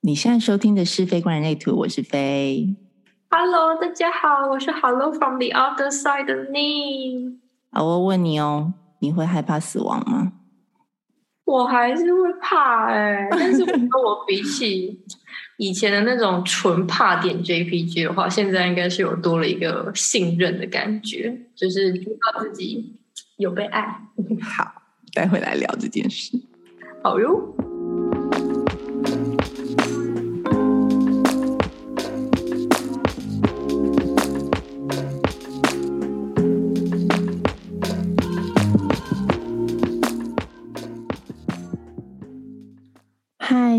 你现在收听的是《Faye 观人类图》，我是 Faye。Hello，大家好，我是 Hello from the other side 的 Ning。啊，我问你哦，你会害怕死亡吗？我还是会怕哎、欸，但是我 觉得我比起以前的那种纯怕点 JPG 的话，现在应该是有多了一个信任的感觉，就是知道自己有被爱。好，待会来聊这件事。好哟。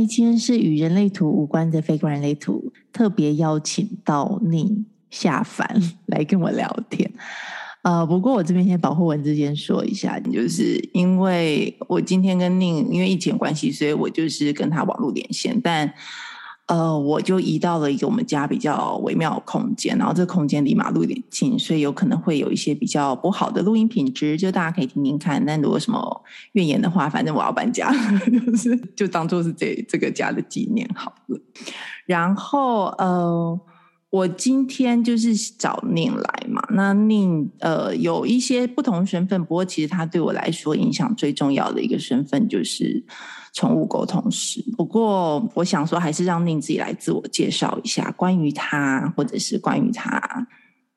今天是与人类图无关的非人类图，特别邀请到你下凡 来跟我聊天。呃，不过我这边先保护文之间说一下，就是因为我今天跟宁因为疫情关系，所以我就是跟他网络连线，但。呃，我就移到了一个我们家比较微妙的空间，然后这个空间离马路有点近，所以有可能会有一些比较不好的录音品质，就大家可以听听看。但如果什么怨言的话，反正我要搬家，就是就当做是这这个家的纪念好了。然后呃，我今天就是找宁来嘛，那宁呃有一些不同身份，不过其实他对我来说影响最重要的一个身份就是。宠物沟通师，不过我想说，还是让宁自己来自我介绍一下，关于他，或者是关于他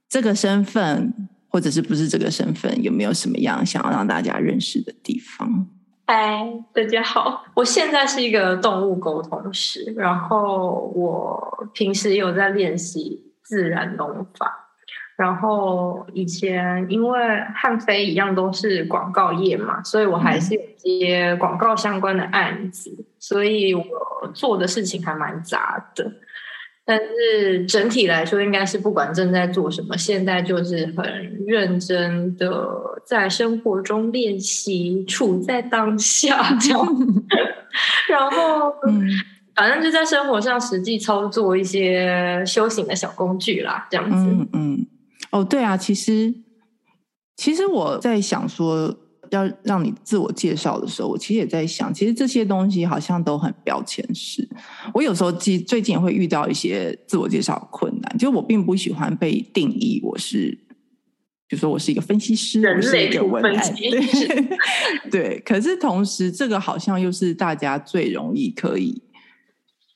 这个身份，或者是不是这个身份，有没有什么样想要让大家认识的地方？嗨，大家好，我现在是一个动物沟通师，然后我平时有在练习自然农法。然后以前因为和 Faye 一样都是广告业嘛，所以我还是有接广告相关的案子，嗯、所以我做的事情还蛮杂的。但是整体来说，应该是不管正在做什么，现在就是很认真的在生活中练习，处在当下 这样。然后，嗯，反正就在生活上实际操作一些修行的小工具啦，这样子，嗯。嗯哦，对啊，其实，其实我在想说要让你自我介绍的时候，我其实也在想，其实这些东西好像都很标签式。我有时候最最近也会遇到一些自我介绍困难，就我并不喜欢被定义我是，比如说我是一个分析师，人类我是一个文案，对，对。可是同时，这个好像又是大家最容易可以。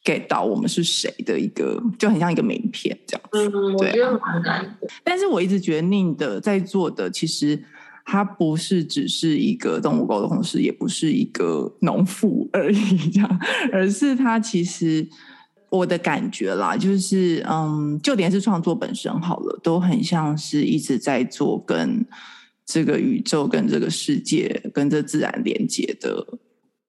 给到我们是谁的一个，就很像一个名片这样子。嗯，我觉得蛮难的。但是我一直觉得宁的在做的，其实他不是只是一个动物沟通师，也不是一个农妇而已，这样，而是他其实我的感觉啦，就是嗯，就连是创作本身好了，都很像是一直在做跟这个宇宙、跟这个世界、跟这自然连接的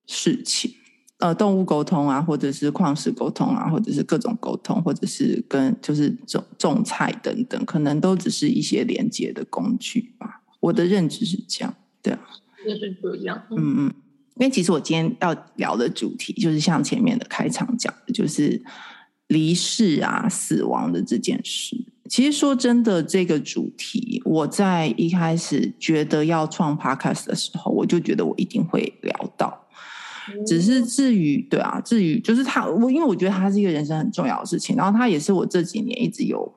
事情。呃，动物沟通啊，或者是矿石沟通啊，或者是各种沟通，或者是跟就是种种菜等等，可能都只是一些连接的工具吧。我的认知是这样，对啊，就是这样。嗯嗯，因为其实我今天要聊的主题，就是像前面的开场讲的，就是离世啊、死亡的这件事。其实说真的，这个主题，我在一开始觉得要创 Podcast 的时候，我就觉得我一定会聊到。只是至于对啊，至于就是他，我因为我觉得他是一个人生很重要的事情，然后他也是我这几年一直有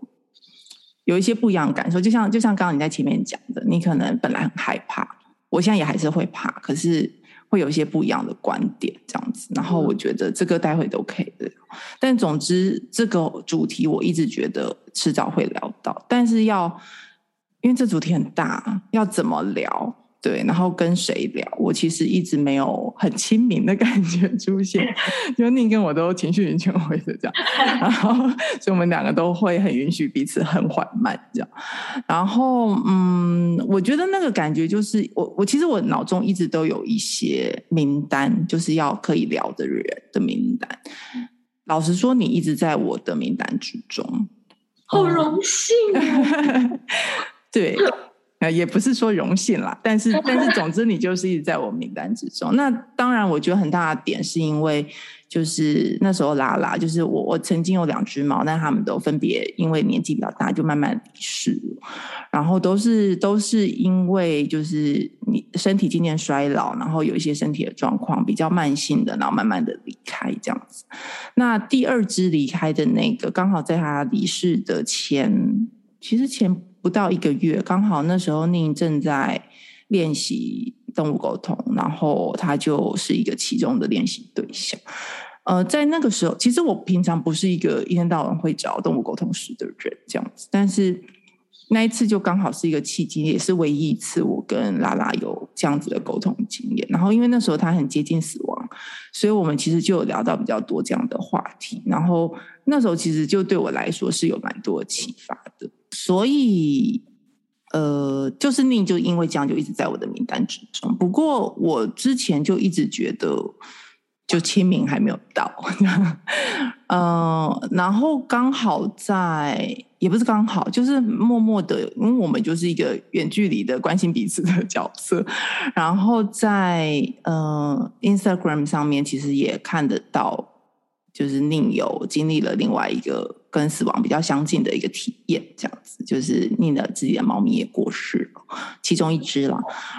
有一些不一样的感受，就像就像刚刚你在前面讲的，你可能本来很害怕，我现在也还是会怕，可是会有一些不一样的观点这样子，然后我觉得这个待会都可以的，但总之这个主题我一直觉得迟早会聊到，但是要因为这主题很大，要怎么聊？对，然后跟谁聊？我其实一直没有很亲民的感觉出现，就宁跟我都情绪很权威的这样，然后所以我们两个都会很允许彼此很缓慢这样。然后嗯，我觉得那个感觉就是我我其实我脑中一直都有一些名单，就是要可以聊的人的名单。老实说，你一直在我的名单之中，好荣幸啊。对。也不是说荣幸啦，但是但是总之你就是一直在我名单之中。那当然，我觉得很大的点是因为就是那时候拉拉，就是我我曾经有两只猫，但他们都分别因为年纪比较大，就慢慢离世，然后都是都是因为就是你身体渐渐衰老，然后有一些身体的状况比较慢性的，然后慢慢的离开这样子。那第二只离开的那个，刚好在他离世的前，其实前不到一个月，刚好那时候宁正在练习动物沟通，然后他就是一个其中的练习对象。呃，在那个时候，其实我平常不是一个一天到晚会找动物沟通师的人，这样子，但是。那一次就刚好是一个契机，也是唯一一次我跟拉拉有这样子的沟通经验。然后因为那时候他很接近死亡，所以我们其实就有聊到比较多这样的话题。然后那时候其实就对我来说是有蛮多启发的。所以呃，就是宁就因为这样就一直在我的名单之中。不过我之前就一直觉得，就签名还没有到。嗯、呃，然后刚好在。也不是刚好，就是默默的，因为我们就是一个远距离的关心彼此的角色。然后在呃 Instagram 上面，其实也看得到，就是宁有经历了另外一个跟死亡比较相近的一个体验，这样子，就是宁的自己的猫咪也过世了，其中一只了。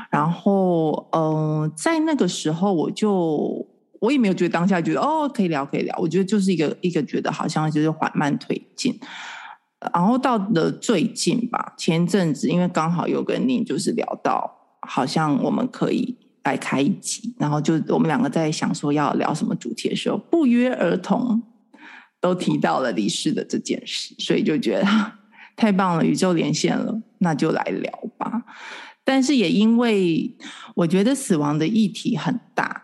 然后嗯、在那个时候，我就我也没有觉得当下觉得哦可以聊可以聊，我觉得就是一个一个觉得好像就是缓慢推进。然后到了最近吧，前阵子因为刚好有跟你就是聊到，好像我们可以来开一集，然后就我们两个在想说要聊什么主题的时候，不约而同都提到了离世的这件事，所以就觉得 太棒了，宇宙连线了，那就来聊吧。但是也因为我觉得死亡的议题很大，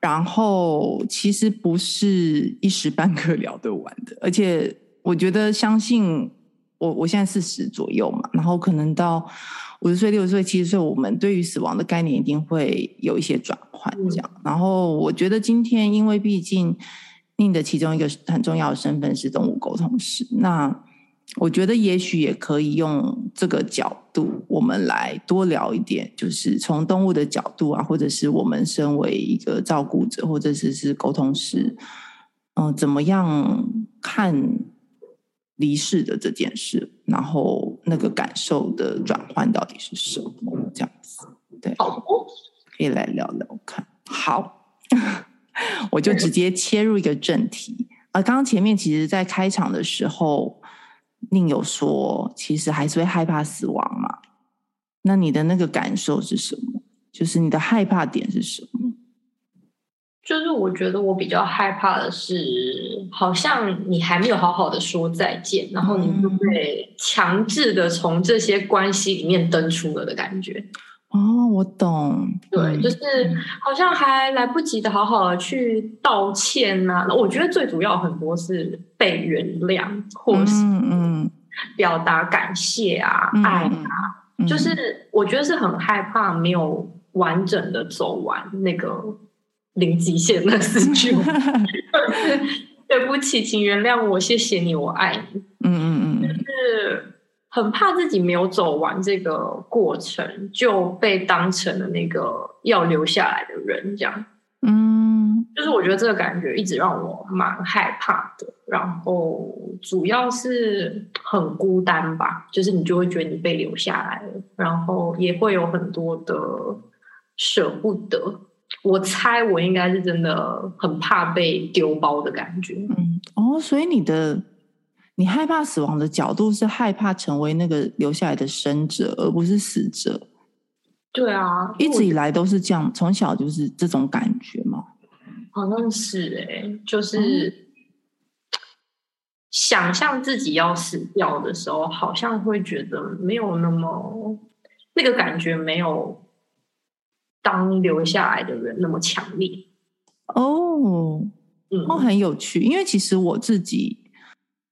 然后其实不是一时半刻聊得完的，而且。我觉得相信我，我现在四十左右嘛，然后可能到五十岁、六十岁、七十岁，我们对于死亡的概念一定会有一些转换，这样。然后我觉得今天，因为毕竟宁的其中一个很重要的身份是动物沟通师，那我觉得也许也可以用这个角度，我们来多聊一点，就是从动物的角度啊，或者是我们身为一个照顾者，或者是是沟通师，嗯、呃，怎么样看？离世的这件事，然后那个感受的转换到底是什么？这样子，对，可以来聊聊看。好，我就直接切入一个正题。啊，刚刚前面其实，在开场的时候，宁有说，其实还是会害怕死亡嘛？那你的那个感受是什么？就是你的害怕点是什么？就是我觉得我比较害怕的是，好像你还没有好好的说再见，然后你就被强制的从这些关系里面登出了的感觉。哦，我懂。对，就是好像还来不及的好好的去道歉啊。那我觉得最主要很多是被原谅，或是嗯表达感谢啊、嗯、爱啊，就是我觉得是很害怕没有完整的走完那个。零极限的四句话，对不起，请原谅我，谢谢你，我爱你。嗯嗯嗯，就是很怕自己没有走完这个过程，就被当成了那个要留下来的人，这样。嗯，就是我觉得这个感觉一直让我蛮害怕的，然后主要是很孤单吧，就是你就会觉得你被留下来了，然后也会有很多的舍不得。我猜我应该是真的很怕被丢包的感觉。嗯，哦，所以你的你害怕死亡的角度是害怕成为那个留下来的生者，而不是死者。对啊，一直以来都是这样，从小就是这种感觉嘛？好像是哎、欸，就是、嗯、想象自己要死掉的时候，好像会觉得没有那么那个感觉，没有。当留下来的人那么强烈哦，嗯，哦，很有趣。因为其实我自己，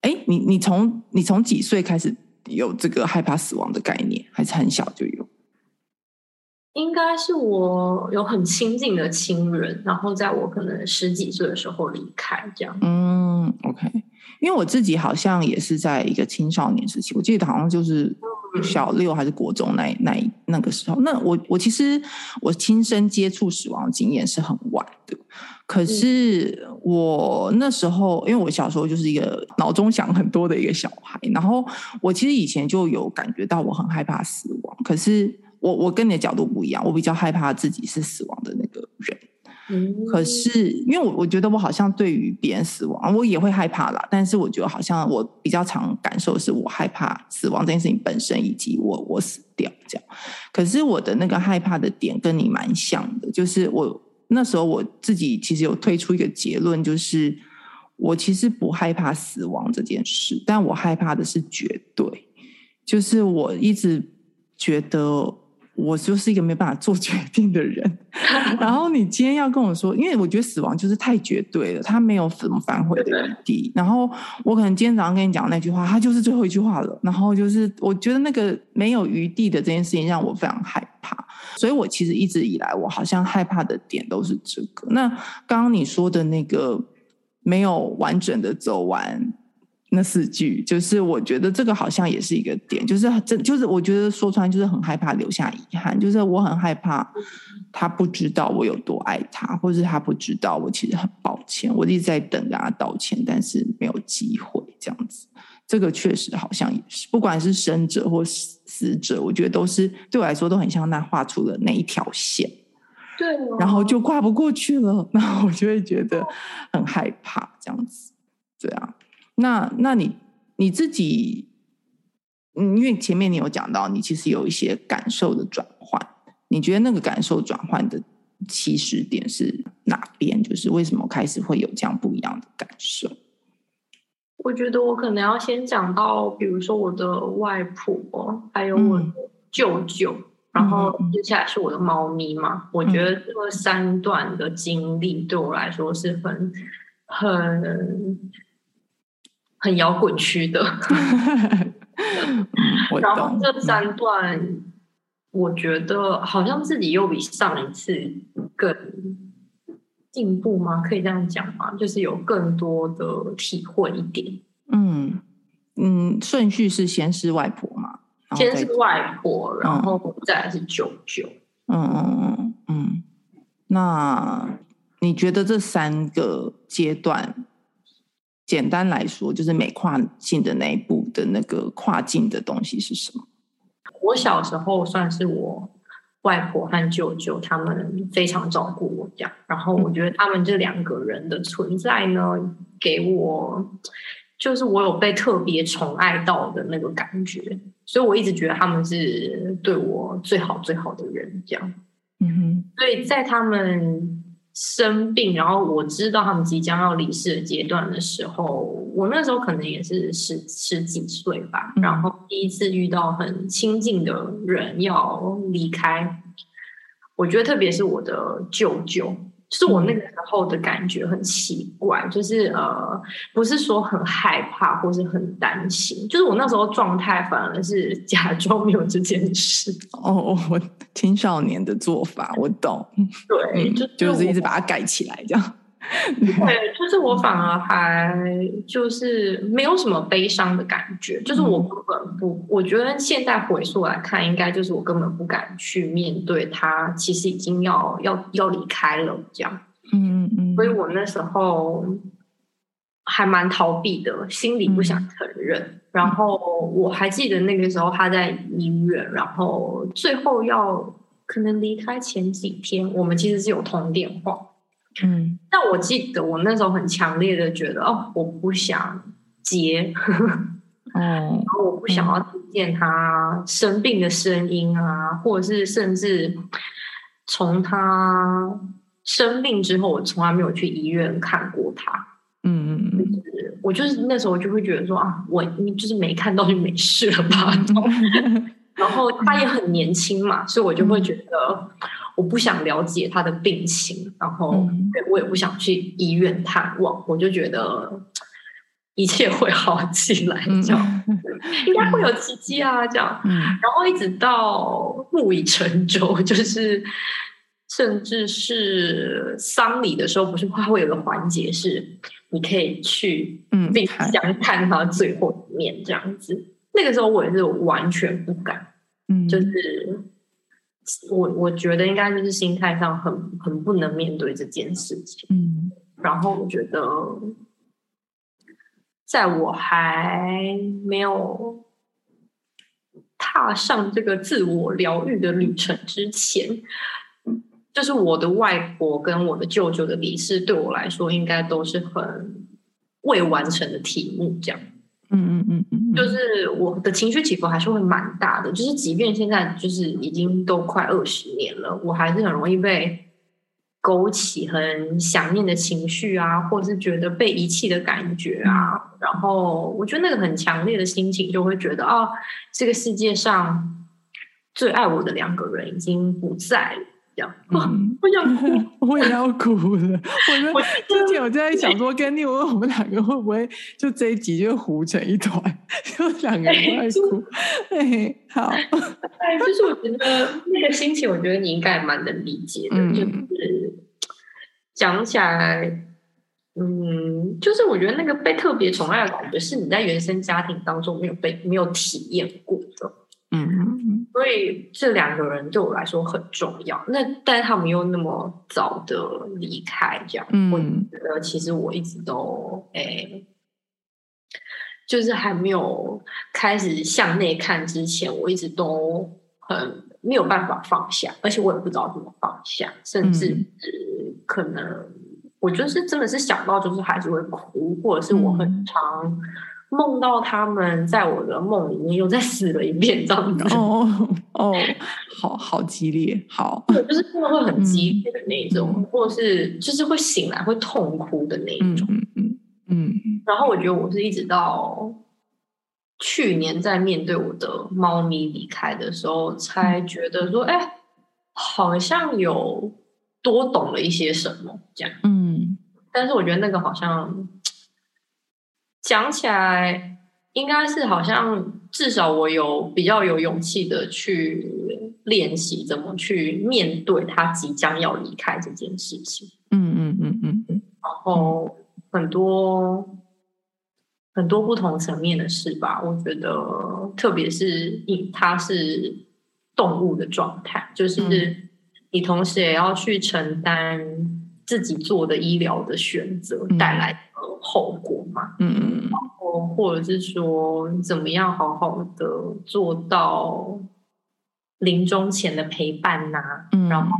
哎，你你从你从几岁开始有这个害怕死亡的概念？还是很小就有？应该是我有很亲近的亲人，然后在我可能十几岁的时候离开，这样。嗯，OK。因为我自己好像也是在一个青少年时期，我记得好像就是。小六还是国中那那那个时候，那我我其实我亲身接触死亡经验是很晚的，可是我那时候因为我小时候就是一个脑中想很多的一个小孩，然后我其实以前就有感觉到我很害怕死亡，可是我我跟你的角度不一样，我比较害怕自己是死亡的那个人，嗯、可是因为我我觉得我好像对于别人死亡，我也会害怕啦。但是我觉得好像我比较常感受是我害怕死亡这件事情本身，以及我我死掉这样。可是我的那个害怕的点跟你蛮像的，就是我那时候我自己其实有推出一个结论，就是我其实不害怕死亡这件事，但我害怕的是绝对。就是我一直觉得我就是一个没办法做决定的人，然后你今天要跟我说，因为我觉得死亡就是太绝对了，他没有什么反悔的余地。然后我可能今天早上跟你讲那句话，他就是最后一句话了。然后就是我觉得那个没有余地的这件事情让我非常害怕，所以我其实一直以来我好像害怕的点都是这个。那刚刚你说的那个没有完整的走完。那四句，就是我觉得这个好像也是一个点，就是真就是我觉得说出来就是很害怕留下遗憾，就是我很害怕他不知道我有多爱他，或是他不知道我其实很抱歉，我一直在等着他道歉，但是没有机会这样子。这个确实好像也是，不管是生者或死者，我觉得都是对我来说都很像那画出了那一条线，对哦，然后就跨不过去了，然后我就会觉得很害怕这样子，对啊。那，那你你自己，嗯，因为前面你有讲到，你其实有一些感受的转换，你觉得那个感受转换的起始点是哪边？就是为什么开始会有这样不一样的感受？我觉得我可能要先讲到，比如说我的外婆，还有我的舅舅，嗯、然后接下来是我的猫咪嘛。嗯、我觉得这三段的经历对我来说是很很。很摇滚区的，然后这三段，我觉得好像自己又比上一次更进步吗？可以这样讲吗？就是有更多的体会一点。嗯嗯，顺序是先是外婆嘛，先是外婆，然后再来是舅舅。嗯嗯嗯嗯，那你觉得这三个阶段？简单来说，就是美跨境的那一步的那个跨境的东西是什么？我小时候算是我外婆和舅舅他们非常照顾我这样，然后我觉得他们这两个人的存在呢，给我就是我有被特别宠爱到的那个感觉，所以我一直觉得他们是对我最好最好的人这样。嗯哼，所以在他们。生病，然后我知道他们即将要离世的阶段的时候，我那时候可能也是十十几岁吧。嗯、然后第一次遇到很亲近的人要离开，我觉得特别是我的舅舅。是我那个时候的感觉很奇怪，就是呃，不是说很害怕或是很担心，就是我那时候状态反而是 假装没有这件事。哦，我青少年的做法我懂，对，就就是一直把它盖起来这样。对，就是我反而还就是没有什么悲伤的感觉，就是我根本不，我觉得现在回溯来看，应该就是我根本不敢去面对他，其实已经要要要离开了这样。嗯嗯，所以我那时候还蛮逃避的，心里不想承认。嗯、然后我还记得那个时候他在医院，然后最后要可能离开前几天，我们其实是有通电话。嗯，但我记得我那时候很强烈的觉得，哦，我不想接，嗯，然后我不想要听见他生病的声音啊，或者是甚至从他生病之后，我从来没有去医院看过他。嗯嗯嗯，就是我就是那时候就会觉得说啊，我就是没看到就没事了吧。然后他也很年轻嘛，所以我就会觉得。我不想了解他的病情，然后我也不想去医院探望，我就觉得一切会好起来，这样 应该会有奇迹啊，这样。然后一直到木已成舟，就是甚至是丧礼的时候，不是他会有个环节是你可以去冰箱看他最后一面这样子。那个时候我也是完全不敢，就是。我我觉得应该就是心态上很很不能面对这件事情，嗯，然后我觉得，在我还没有踏上这个自我疗愈的旅程之前，就是我的外婆跟我的舅舅的离世，对我来说应该都是很未完成的题目，这样。嗯嗯嗯嗯，就是我的情绪起伏还是会蛮大的，就是即便现在就是已经都快二十年了，我还是很容易被勾起很想念的情绪啊，或者是觉得被遗弃的感觉啊。然后我觉得那个很强烈的心情，就会觉得哦，这个世界上最爱我的两个人已经不在了。这样，嗯、我想哭，我也要哭了。我我之前我就在想说，跟你问我们两个会不会就这一集就糊成一团，就两个人都在哭。哎，好。哎，就是我觉得那个心情，我觉得你应该蛮能理解的。嗯、就是讲起来，嗯，就是我觉得那个被特别宠爱的感觉，是你在原生家庭当中没有被没有体验过的。嗯，所以这两个人对我来说很重要。那但是他们又那么早的离开，这样，嗯、我觉得其实我一直都诶、欸，就是还没有开始向内看之前，我一直都很没有办法放下，而且我也不知道怎么放下，甚至可能我就是真的是想到就是还是会哭，或者是我很常。嗯梦到他们在我的梦里面又再死了一遍，这样子。哦哦，好好激烈，好，就是真的会很激烈的那种，嗯、或者是就是会醒来会痛哭的那一种。嗯嗯嗯。然后我觉得我是一直到去年在面对我的猫咪离开的时候，才觉得说，哎、欸，好像有多懂了一些什么这样。嗯。但是我觉得那个好像。讲起来，应该是好像至少我有比较有勇气的去练习怎么去面对他即将要离开这件事情。嗯嗯嗯嗯嗯。然后很多很多不同层面的事吧，我觉得，特别是因他是动物的状态，就是你同时也要去承担自己做的医疗的选择带来的后果嘛。嗯嗯。或者是说，怎么样好好的做到临终前的陪伴呐、啊？嗯、然后，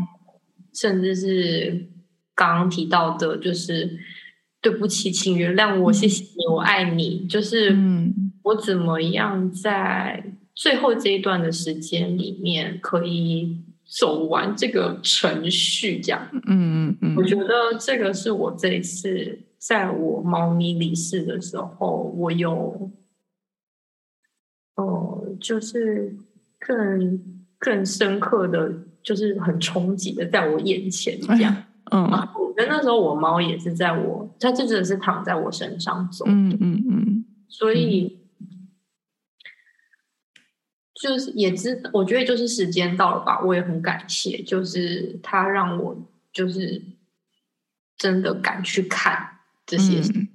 甚至是刚刚提到的，就是对不起，请原谅我，谢谢你，我爱你。就是我怎么样在最后这一段的时间里面，可以走完这个程序，这样。嗯嗯嗯，我觉得这个是我这一次。在我猫咪离世的时候，我有，哦、呃，就是更更深刻的，就是很冲击的，在我眼前这样。嗯，我觉得那时候我猫也是在我，它就真的是躺在我身上走。嗯嗯嗯。嗯，所以，嗯、就是也知，我觉得就是时间到了吧。我也很感谢，就是它让我就是真的敢去看。这些，嗯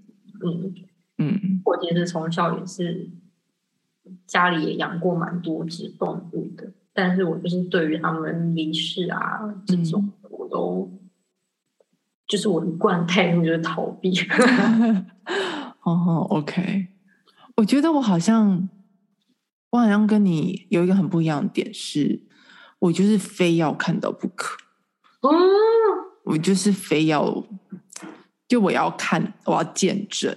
嗯，嗯，我其实从小也是家里也养过蛮多只动物的，但是我就是对于他们离世啊这种，嗯、我都就是我一贯态度就是逃避。哦，OK，我觉得我好像我好像跟你有一个很不一样的点是，我就是非要看到不可。哦，我就是非要。就我要看，我要见证，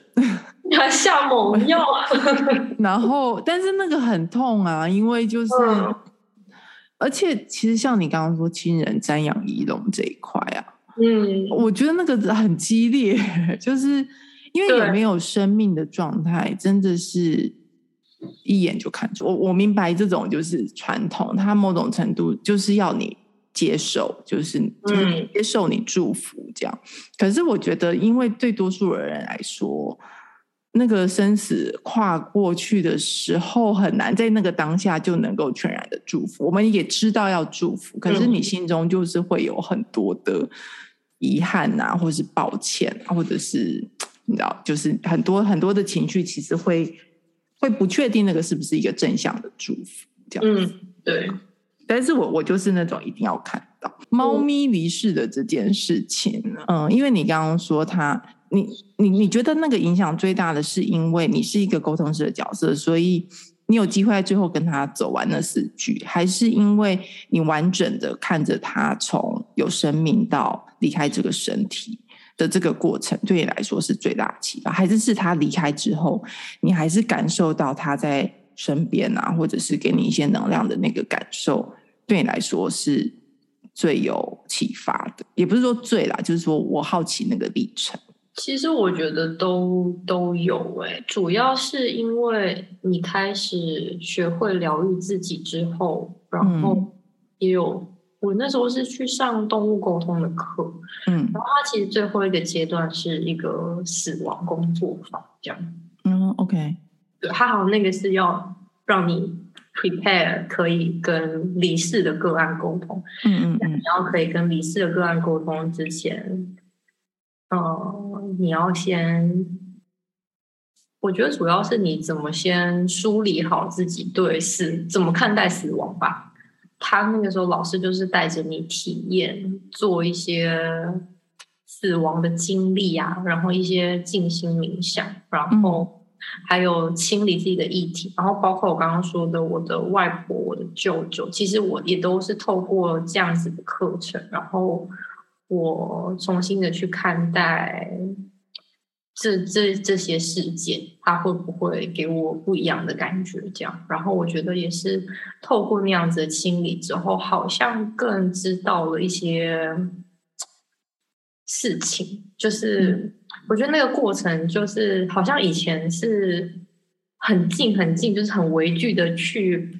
你还下猛药，然后，但是那个很痛啊，因为就是，嗯、而且其实像你刚刚说亲人瞻仰仪容这一块啊，嗯，我觉得那个很激烈，就是因为有没有生命的状态，真的是一眼就看出。我我明白这种就是传统，它某种程度就是要你。接受就是就是接受你祝福这样，嗯、可是我觉得，因为对多数的人来说，那个生死跨过去的时候很难在那个当下就能够全然的祝福。我们也知道要祝福，可是你心中就是会有很多的遗憾啊，或者是抱歉，或者是你知道，就是很多很多的情绪，其实会会不确定那个是不是一个正向的祝福这样。嗯，对。但是我我就是那种一定要看到猫咪离世的这件事情，嗯，因为你刚刚说它，你你你觉得那个影响最大的是因为你是一个沟通师的角色，所以你有机会在最后跟他走完那四句，还是因为你完整的看着他从有生命到离开这个身体的这个过程，对你来说是最大的启发？还是是他离开之后，你还是感受到他在身边啊，或者是给你一些能量的那个感受，对你来说是最有启发的？也不是说最啦，就是说我好奇那个历程。其实我觉得都都有诶、欸，主要是因为你开始学会疗愈自己之后，然后也有、嗯、我那时候是去上动物沟通的课，嗯，然后它其实最后一个阶段是一个死亡工作坊，这样，嗯，OK，对，它好像那个是要让你 prepare 可以跟离世的个案沟通，嗯嗯嗯，然后可以跟离世的个案沟通之前。呃，你要先，我觉得主要是你怎么先梳理好自己对死怎么看待死亡吧。他那个时候老师就是带着你体验，做一些死亡的经历啊，然后一些静心冥想，然后还有清理自己的议题，然后包括我刚刚说的我的外婆、我的舅舅，其实我也都是透过这样子的课程，然后。我重新的去看待这这这些事件，它会不会给我不一样的感觉？这样，然后我觉得也是透过那样子的清理之后，好像更知道了一些事情。就是我觉得那个过程，就是好像以前是很近很近，就是很畏惧的去。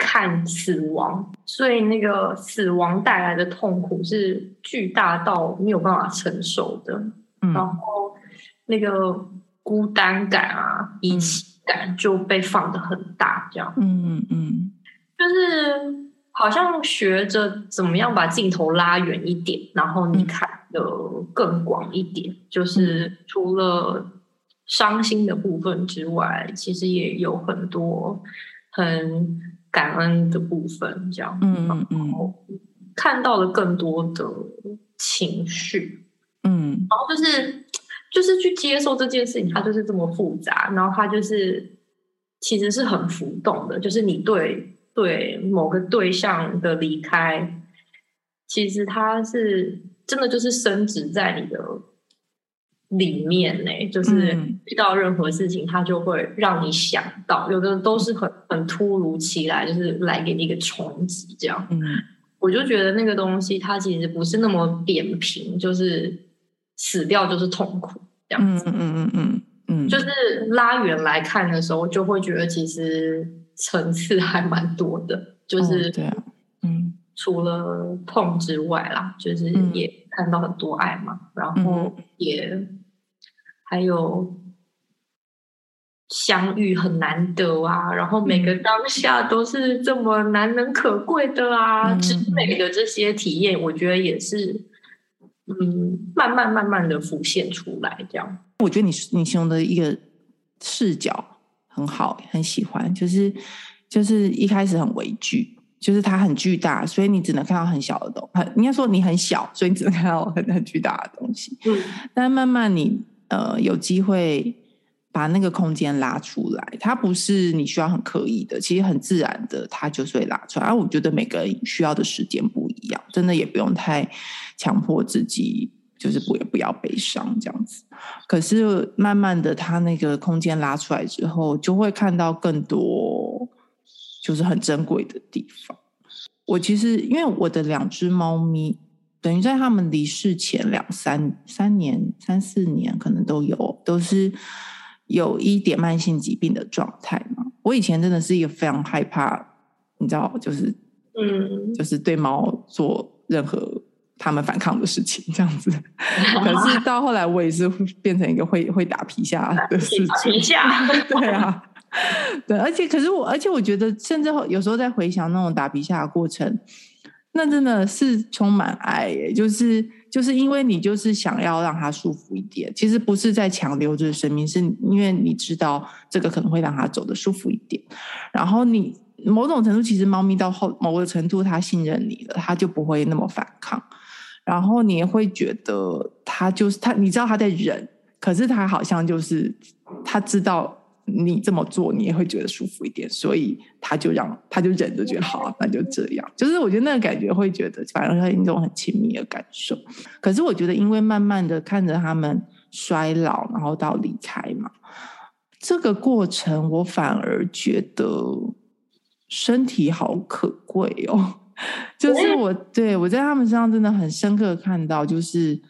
看死亡，所以那个死亡带来的痛苦是巨大到没有办法承受的，嗯、然后那个孤单感啊、遗弃感就被放的很大，这样，嗯嗯嗯，就是好像学着怎么样把镜头拉远一点，然后你看得更广一点，就是除了伤心的部分之外，其实也有很多很。感恩的部分，这样，嗯嗯，看到了更多的情绪，嗯，然后就是就是去接受这件事情，它就是这么复杂，然后它就是其实是很浮动的，就是你对对某个对象的离开，其实它是真的就是升值在你的。里面呢、欸，就是遇到任何事情，它就会让你想到，嗯、有的都是很很突如其来，就是来给你一个冲击，这样。嗯，我就觉得那个东西，它其实不是那么扁平，就是死掉就是痛苦这样子。嗯嗯嗯嗯嗯，就是拉远来看的时候，就会觉得其实层次还蛮多的，就是、哦、对除了痛之外啦，就是也看到很多爱嘛，然后也。还有相遇很难得啊，然后每个当下都是这么难能可贵的啊，之类的这些体验，我觉得也是，嗯，慢慢慢慢的浮现出来。这样，我觉得你你形容的一个视角很好，很喜欢，就是就是一开始很畏惧，就是它很巨大，所以你只能看到很小的东西。应该说你很小，所以你只能看到很很巨大的东西。嗯，但慢慢你。呃，有机会把那个空间拉出来，它不是你需要很刻意的，其实很自然的，它就是会拉出来。而、啊、我觉得每个人需要的时间不一样，真的也不用太强迫自己，就是不也不要悲伤这样子。可是慢慢的，它那个空间拉出来之后，就会看到更多，就是很珍贵的地方。我其实因为我的两只猫咪。等于在他们离世前两三三年、三四年，可能都有，都是有一点慢性疾病的状态嘛。我以前真的是一个非常害怕，你知道，就是嗯，就是对猫做任何他们反抗的事情这样子。可是到后来，我也是变成一个会会打皮下的 事情。皮下，对啊，对，而且可是我，而且我觉得，甚至有时候在回想那种打皮下的过程。那真的是充满爱耶，就是就是因为你就是想要让他舒服一点，其实不是在强留着生命，是因为你知道这个可能会让他走得舒服一点。然后你某种程度，其实猫咪到后某个程度，它信任你了，它就不会那么反抗。然后你也会觉得它就是它，你知道它在忍，可是它好像就是它知道你这么做，你也会觉得舒服一点，所以他就让他就忍着，觉得好，那就这样。就是我觉得那个感觉会觉得，反而是一种很亲密的感受。可是我觉得，因为慢慢的看着他们衰老，然后到离开嘛，这个过程我反而觉得身体好可贵哦。就是我对我在他们身上真的很深刻看到，就是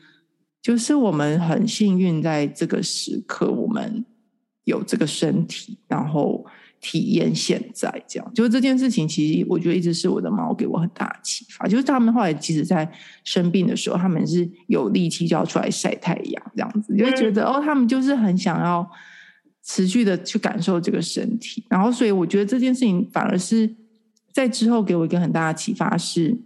就是我们很幸运，在这个时刻我们。有这个身体，然后体验现在这样，就是这件事情，其实我觉得一直是我的猫给我很大的启发。就是他们后来其实，在生病的时候，他们是有力气就要出来晒太阳，这样子，就会觉得哦，他们就是很想要持续的去感受这个身体。然后，所以我觉得这件事情反而是在之后给我一个很大的启发，是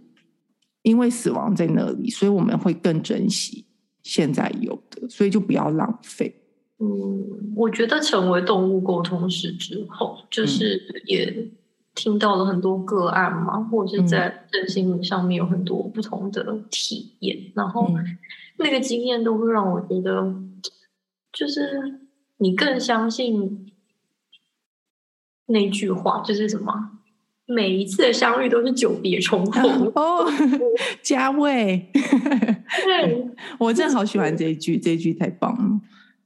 因为死亡在那里，所以我们会更珍惜现在有的，所以就不要浪费。嗯，我觉得成为动物沟通师之后，就是也听到了很多个案嘛，嗯、或者是在身心灵上面有很多不同的体验，嗯、然后那个经验都会让我觉得，就是你更相信那句话，就是什么，每一次的相遇都是久别重逢。哦，嘉慧，对，我真的好喜欢这一句，这一句太棒了。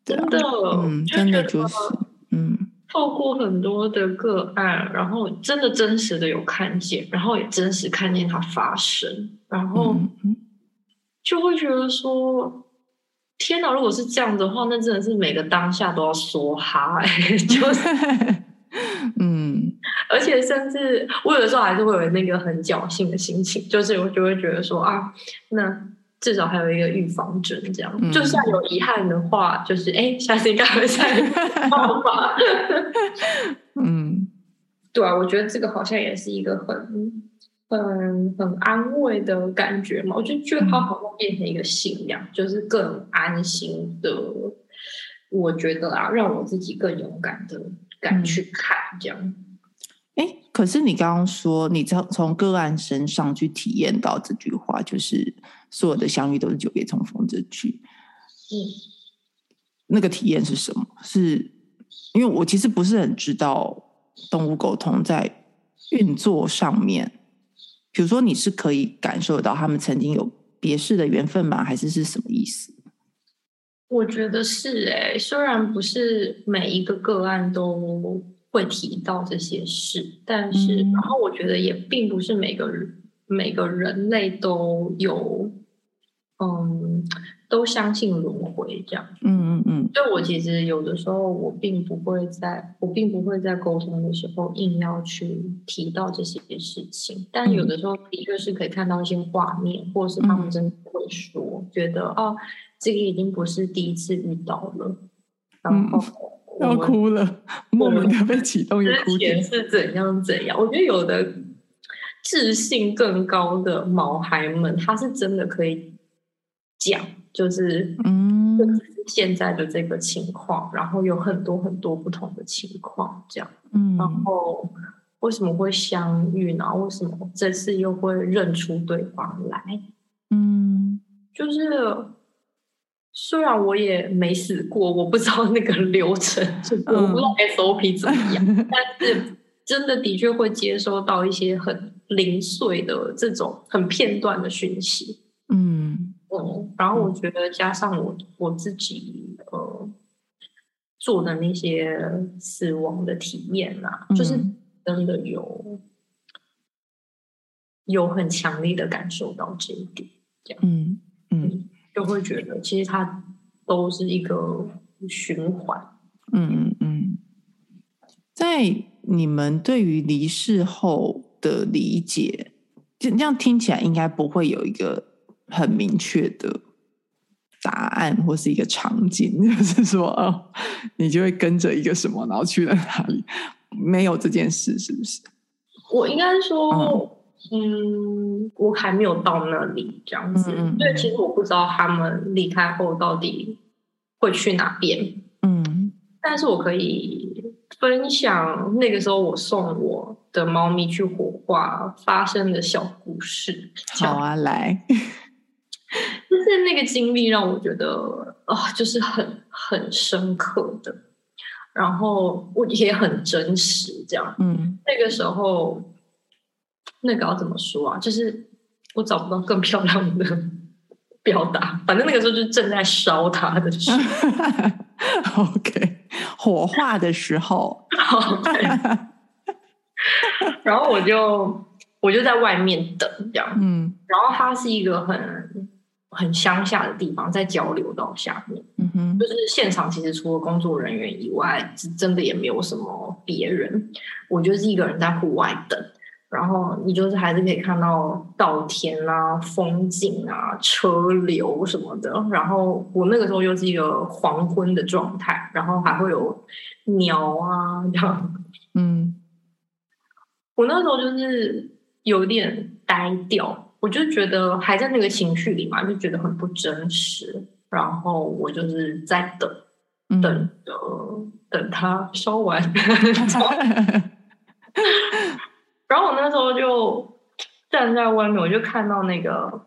真的，嗯，真的就是，嗯，透过很多的个案，然后真的真实的有看见，然后也真实看见它发生，然后就会觉得说，天哪！如果是这样的话，那真的是每个当下都要说哈，就 是，嗯，而且甚至我有的时候还是会有那个很侥幸的心情，就是我就会觉得说啊，那。至少还有一个预防针，这样，嗯、就算有遗憾的话，就是哎，下次应该会再报吧。嗯，对啊，我觉得这个好像也是一个很、很、很安慰的感觉嘛。我就觉得它好像变成一个信仰，嗯、就是更安心的。我觉得啊，让我自己更勇敢的敢去看这样。哎，可是你刚刚说，你从从个案身上去体验到这句话，就是。所有的相遇都是久别重逢这句，嗯，那个体验是什么？是因为我其实不是很知道动物沟通在运作上面，比如说你是可以感受到他们曾经有别世的缘分吗？还是是什么意思？我觉得是哎、欸，虽然不是每一个个案都会提到这些事，但是、嗯、然后我觉得也并不是每个人。每个人类都有，嗯，都相信轮回这样。嗯嗯嗯。所以我其实有的时候，我并不会在，我并不会在沟通的时候硬要去提到这些事情。但有的时候，的确是可以看到一些画面，嗯、或者是他们真的会说，嗯、觉得哦，这个已经不是第一次遇到了，然后、嗯、要哭了，莫名的被启动，又哭点是怎样怎样？我觉得有的。智性更高的毛孩们，他是真的可以讲，就是嗯，现在的这个情况，然后有很多很多不同的情况，这样，嗯，然后为什么会相遇呢？为什么这次又会认出对方来？嗯，就是虽然我也没死过，我不知道那个流程，嗯、我不知道 SOP 怎么样，但是。真的的确会接收到一些很零碎的这种很片段的讯息，嗯。嗯，然后我觉得加上我我自己呃做的那些死亡的体验啊，嗯、就是真的有有很强烈的感受到这一点，这样，嗯。嗯，就会觉得其实它都是一个循环，嗯嗯嗯，在。你们对于离世后的理解，就这样听起来应该不会有一个很明确的答案，或是一个场景，就是说，哦，你就会跟着一个什么，然后去了哪里？没有这件事，是不是？我应该说，嗯，嗯，我还没有到那里这样子，因为其实我不知道他们离开后到底会去哪边。嗯，但是我可以。分享那个时候我送我的猫咪去火化发生的小故事。好啊，来，就是那个经历让我觉得啊、哦，就是很很深刻的。然后我也很真实，这样。嗯，那个时候，那个要怎么说啊？就是我找不到更漂亮的表达，反正那个时候就正在烧它的时候。OK，火化的时候。然后我就我就在外面等，这样。嗯，然后它是一个很很乡下的地方，在交流道下面。嗯哼，就是现场其实除了工作人员以外，真的也没有什么别人。我就是一个人在户外等，然后你就是还是可以看到稻田啊、风景啊、车流什么的。然后我那个时候又是一个黄昏的状态，然后还会有鸟啊这样。嗯。我那时候就是有点呆掉，我就觉得还在那个情绪里嘛，就觉得很不真实。然后我就是在等，嗯、等着等它烧完。然后我那时候就站在外面，我就看到那个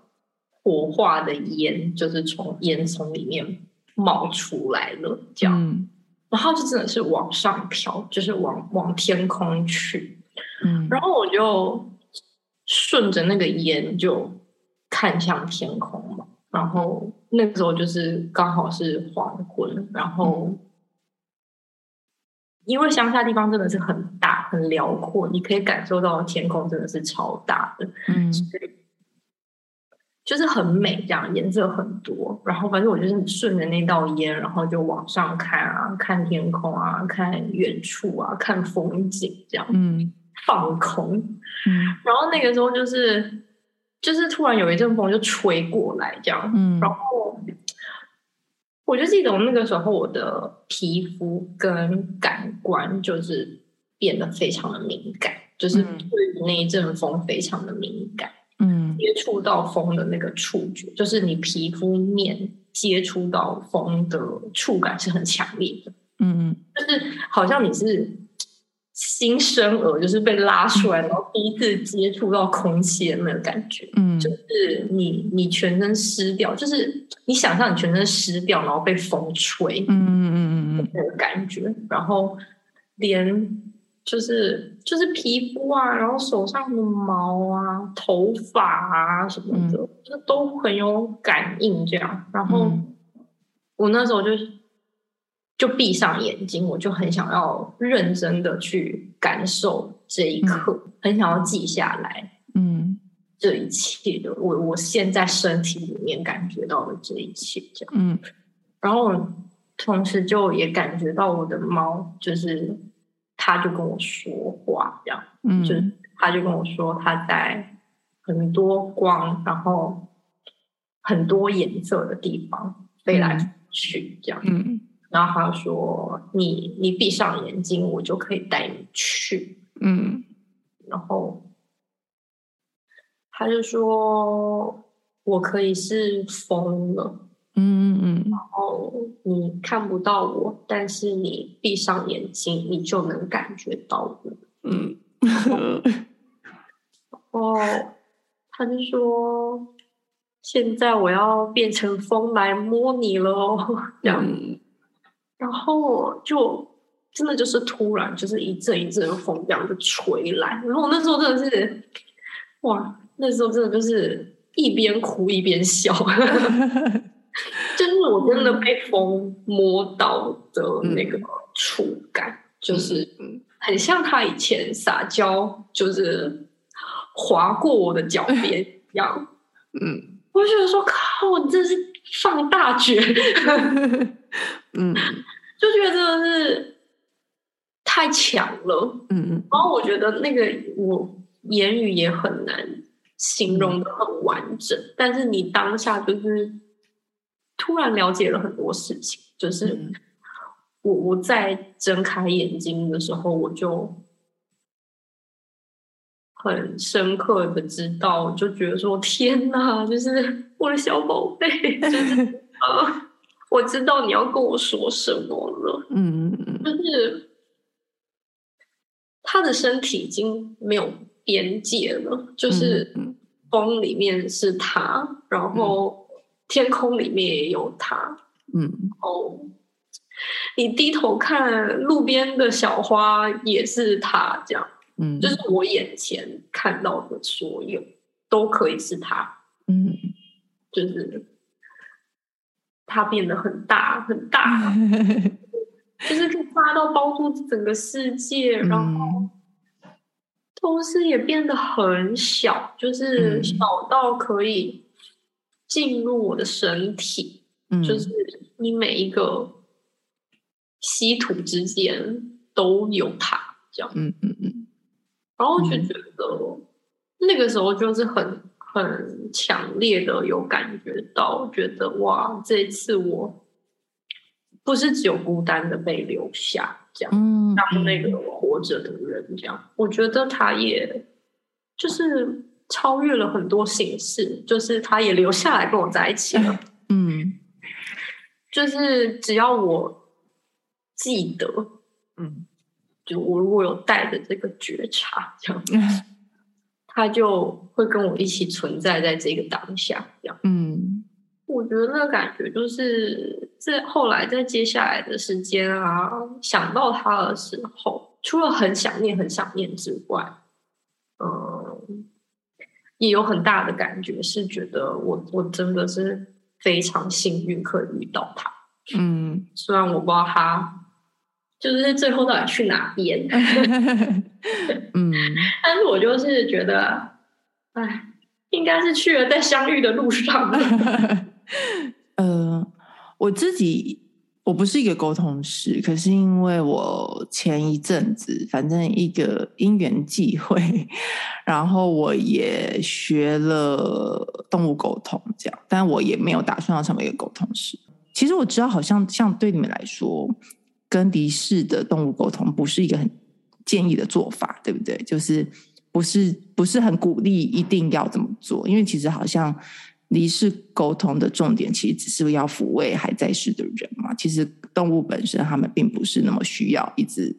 火化的烟，就是从烟囱里面冒出来了，这样。嗯、然后就真的是往上飘，就是往往天空去。嗯，然后我就顺着那个烟就看向天空嘛，然后那个时候就是刚好是黄昏，然后因为乡下地方真的是很大很辽阔，你可以感受到天空真的是超大的，嗯，就是很美，这样颜色很多，然后反正我就是顺着那道烟，然后就往上看啊，看天空啊，看远处啊，看风景这样，嗯。放空，嗯，然后那个时候就是，就是突然有一阵风就吹过来，这样，嗯，然后我就记得我那个时候我的皮肤跟感官就是变得非常的敏感，就是对于那一阵风非常的敏感，嗯，接触到风的那个触觉，就是你皮肤面接触到风的触感是很强烈的，嗯，就是好像你是。新生儿就是被拉出来，然后第一次接触到空气的那个感觉，嗯，就是你你全身湿掉，就是你想象你全身湿掉，然后被风吹，嗯嗯嗯嗯。那个感觉，然后连就是就是皮肤啊，然后手上的毛啊、头发啊什么的，嗯、就都很有感应，这样。然后我那时候就是。就闭上眼睛，我就很想要认真的去感受这一刻，嗯、很想要记下来，嗯，这一切的我我现在身体里面感觉到的这一切，这样，嗯，然后同时就也感觉到我的猫，就是它就跟我说话，这样，嗯，就是它就跟我说，它在很多光，然后很多颜色的地方飞来飞去，这样，嗯。然后他说：“你你闭上眼睛，我就可以带你去。”嗯，然后他就说：“我可以是风了。”嗯嗯，然后你看不到我，但是你闭上眼睛，你就能感觉到我。嗯，哦，他就说：“现在我要变成风来摸你喽。”这样。嗯然后就真的就是突然，就是一阵一阵的风这样子吹来，然后那时候真的是，哇，那时候真的就是一边哭一边笑，就是我真的被风摸到的那个触感，嗯、就是很像他以前撒娇，就是划过我的脚 边一样。嗯，我就觉得说，靠，你真是放大绝。嗯，就觉得真的是太强了，嗯嗯，然后我觉得那个我言语也很难形容的很完整，嗯、但是你当下就是突然了解了很多事情，就是我我在睁开眼睛的时候，我就很深刻的知道，就觉得说天哪，就是我的小宝贝，就是啊。我知道你要跟我说什么了，嗯嗯嗯，就是他的身体已经没有边界了，就是风里面是他，然后天空里面也有他，嗯，哦，你低头看路边的小花，也是他这样。嗯，就是我眼前看到的所有都可以是他。嗯，就是他变得很大很大，就是可以大到包住整个世界，然后同时也变得很小，就是小到可以进入我的身体。嗯，就是你每一个稀土之间都有它这样。嗯嗯嗯。然后就觉得那个时候就是很很强烈的有感觉到，觉得哇，这一次我不是只有孤单的被留下这样，当那个活着的人这样。我觉得他也就是超越了很多形式，就是他也留下来跟我在一起了。嗯，就是只要我记得，嗯。就我如果有带着这个觉察，这样，他就会跟我一起存在在这个当下，这样。嗯，我觉得那感觉就是在后来在接下来的时间啊，想到他的时候，除了很想念、很想念之外，嗯，也有很大的感觉是觉得我我真的是非常幸运可以遇到他。嗯，虽然我不知道他。就是最后到底去哪边？嗯，但是我就是觉得，哎，应该是去了在相遇的路上。呃，我自己我不是一个沟通师，可是因为我前一阵子反正一个因缘际会，然后我也学了动物沟通，这样，但我也没有打算要成为一个沟通师。其实我知道，好像像对你们来说。跟离世的动物沟通不是一个很建议的做法，对不对？就是不是不是很鼓励一定要这么做，因为其实好像离世沟通的重点其实只是要抚慰还在世的人嘛。其实动物本身他们并不是那么需要一直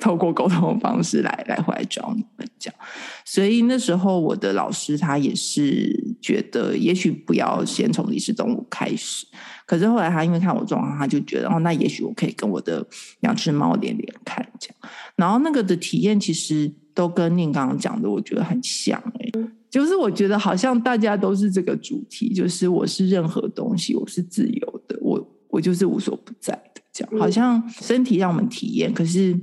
透过沟通的方式来来回来找你们这样。所以那时候我的老师他也是觉得，也许不要先从离世动物开始。可是后来他因为看我状况，他就觉得哦，那也许我可以跟我的两只猫连连看这样。然后那个的体验其实都跟您刚刚讲的，我觉得很像哎、欸，就是我觉得好像大家都是这个主题，就是我是任何东西，我是自由的，我我就是无所不在的这样。好像身体让我们体验，可是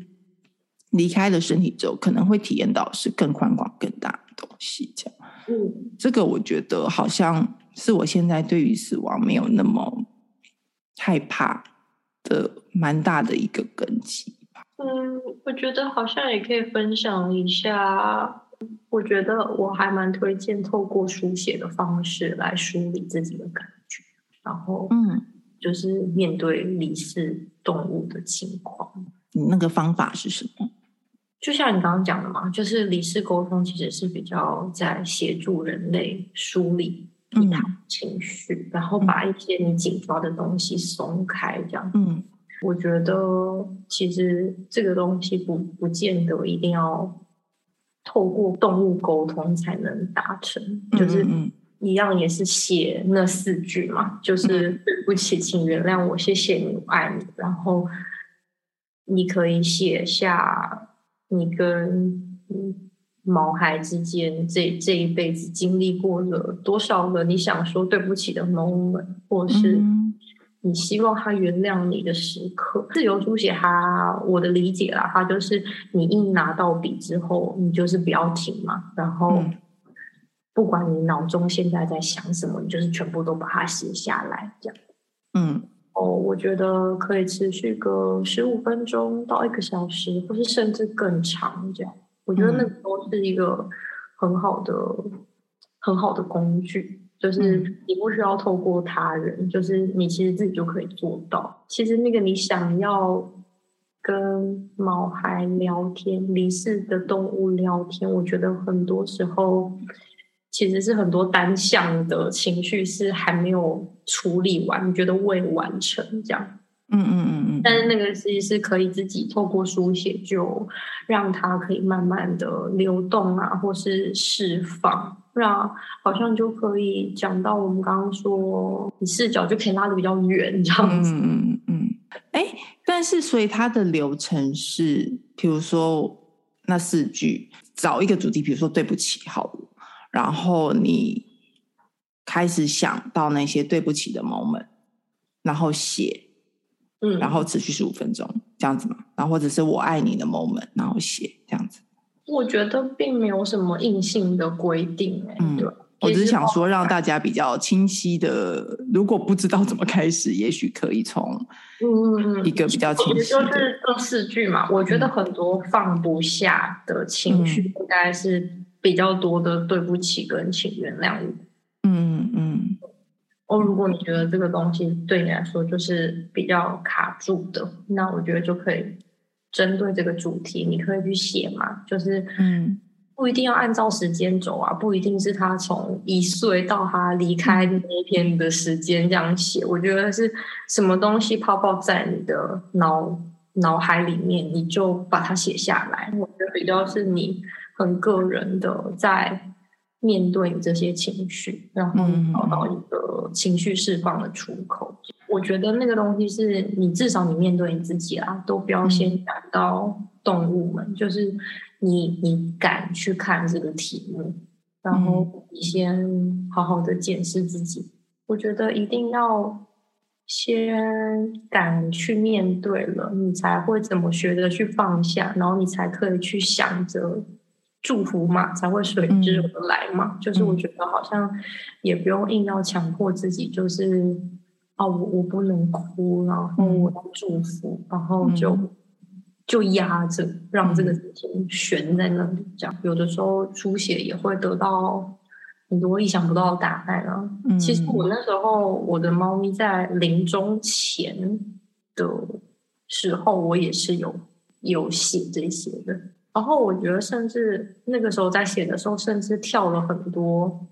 离开了身体之后，可能会体验到是更宽广、更大的东西这样。嗯，这个我觉得好像是我现在对于死亡没有那么。害怕的蛮大的一个根基吧。嗯，我觉得好像也可以分享一下。我觉得我还蛮推荐透过书写的方式来梳理自己的感觉，然后嗯，就是面对离世动物的情况。你那个方法是什么？就像你刚刚讲的嘛，就是理事沟通其实是比较在协助人类梳理。一套情绪，嗯，然后把一些你紧抓的东西松开，这样。嗯，我觉得其实这个东西不不见得一定要透过动物沟通才能达成，嗯，就是一样也是写那四句嘛，就是对不起，请原谅我，谢谢你，我爱你。然后你可以写下你跟嗯。毛孩之间，这这一辈子经历过了多少个你想说对不起的 moment，或是你希望他原谅你的时刻。自由书写它，我的理解啦，它就是你一拿到笔之后，你就是不要停嘛。然后，不管你脑中现在在想什么，你就是全部都把它写下来，这样。嗯，哦，我觉得可以持续个十五分钟到一个小时，或是甚至更长这样。我觉得那都是一个很好的、嗯、很好的工具，就是你不需要透过他人，嗯、就是你其实自己就可以做到。其实那个你想要跟毛孩聊天、离世的动物聊天，我觉得很多时候其实是很多单向的情绪是还没有处理完，你觉得未完成这样。嗯嗯嗯嗯，但是那个其实是可以自己透过书写，就让它可以慢慢的流动啊，或是释放，让好像就可以讲到我们刚刚说，你视角就可以拉的比较远这样子。嗯嗯嗯，哎，但是所以它的流程是，比如说那四句，找一个主题，比如说对不起，好了，然后你开始想到那些对不起的 moment，然后写，嗯，然后持续十五分钟，这样子嘛，然后或者是我爱你的 moment，然后写这样子。我觉得并没有什么硬性的规定，哎，嗯，对。我只是想说，让大家比较清晰的，如果不知道怎么开始，也许可以从嗯一个比较清晰的，就是这四句嘛。我觉得很多放不下的情绪，应该是比较多的对不起跟请原谅我。嗯嗯。哦，如果你觉得这个东西对你来说就是比较卡住的，那我觉得就可以针对这个主题，你可以去写嘛，就是嗯。不一定要按照时间轴啊，不一定是他从一岁到他离开的那一天的时间这样写。我觉得是什么东西泡泡在你的脑脑海里面，你就把它写下来。我觉得比较是你很个人的在面对你这些情绪，然后找到一个情绪释放的出口。我觉得那个东西是你至少你面对你自己啊，都不要先想到动物们，就是。你你敢去看这个题目，然后你先好好的检视自己。嗯、我觉得一定要先敢去面对了，你才会怎么学着去放下，然后你才可以去想着祝福嘛，才会随之而来嘛。嗯、就是我觉得好像也不用硬要强迫自己，就是啊，我我不能哭，然后我要祝福，嗯、然后就。就压着，让这个事情悬在那里。这样，有的时候出血也会得到很多意想不到的答案啊。嗯、其实我那时候，我的猫咪在临终前的时候，我也是有有写这些的。然后我觉得，甚至那个时候在写的时候，甚至跳了很多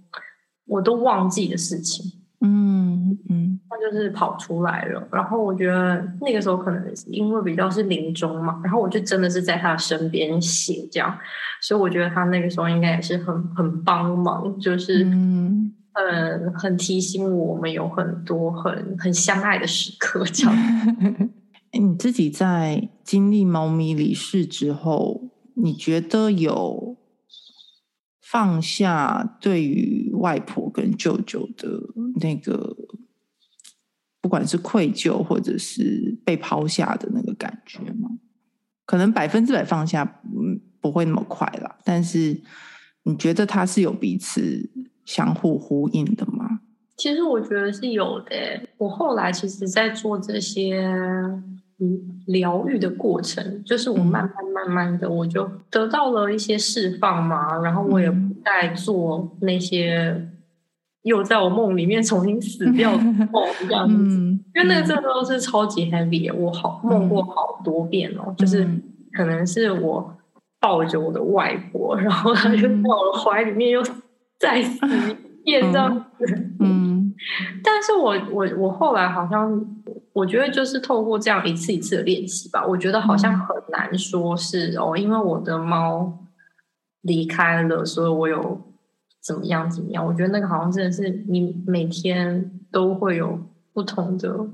我都忘记的事情。嗯嗯，他就是跑出来了，然后我觉得那个时候可能因为比较是临终嘛，然后我就真的是在他身边写这样，所以我觉得他那个时候应该也是很很帮忙，就是嗯很很提醒我们有很多很很相爱的时刻这样。你自己在经历猫咪离世之后，你觉得有放下对于外婆跟舅舅的那个，不管是愧疚或者是被抛下的那个感觉吗？可能百分之百放下，嗯，不会那么快啦。但是你觉得他是有彼此相互呼应的吗？其实我觉得是有的。我后来其实，在做这些。疗愈的过程，就是我慢慢慢慢的，我就得到了一些释放嘛。然后我也不再做那些又在我梦里面重新死掉的梦 这样子，因为那个真的都是超级 heavy。我好梦过好多遍哦，就是可能是我抱着我的外婆，然后她就在我的怀里面又再死一遍这样子。嗯，但是我我我后来好像。我觉得就是透过这样一次一次的练习吧，我觉得好像很难说是哦，因为我的猫离开了，所以我有怎么样怎么样。我觉得那个好像真的是你每天都会有不同的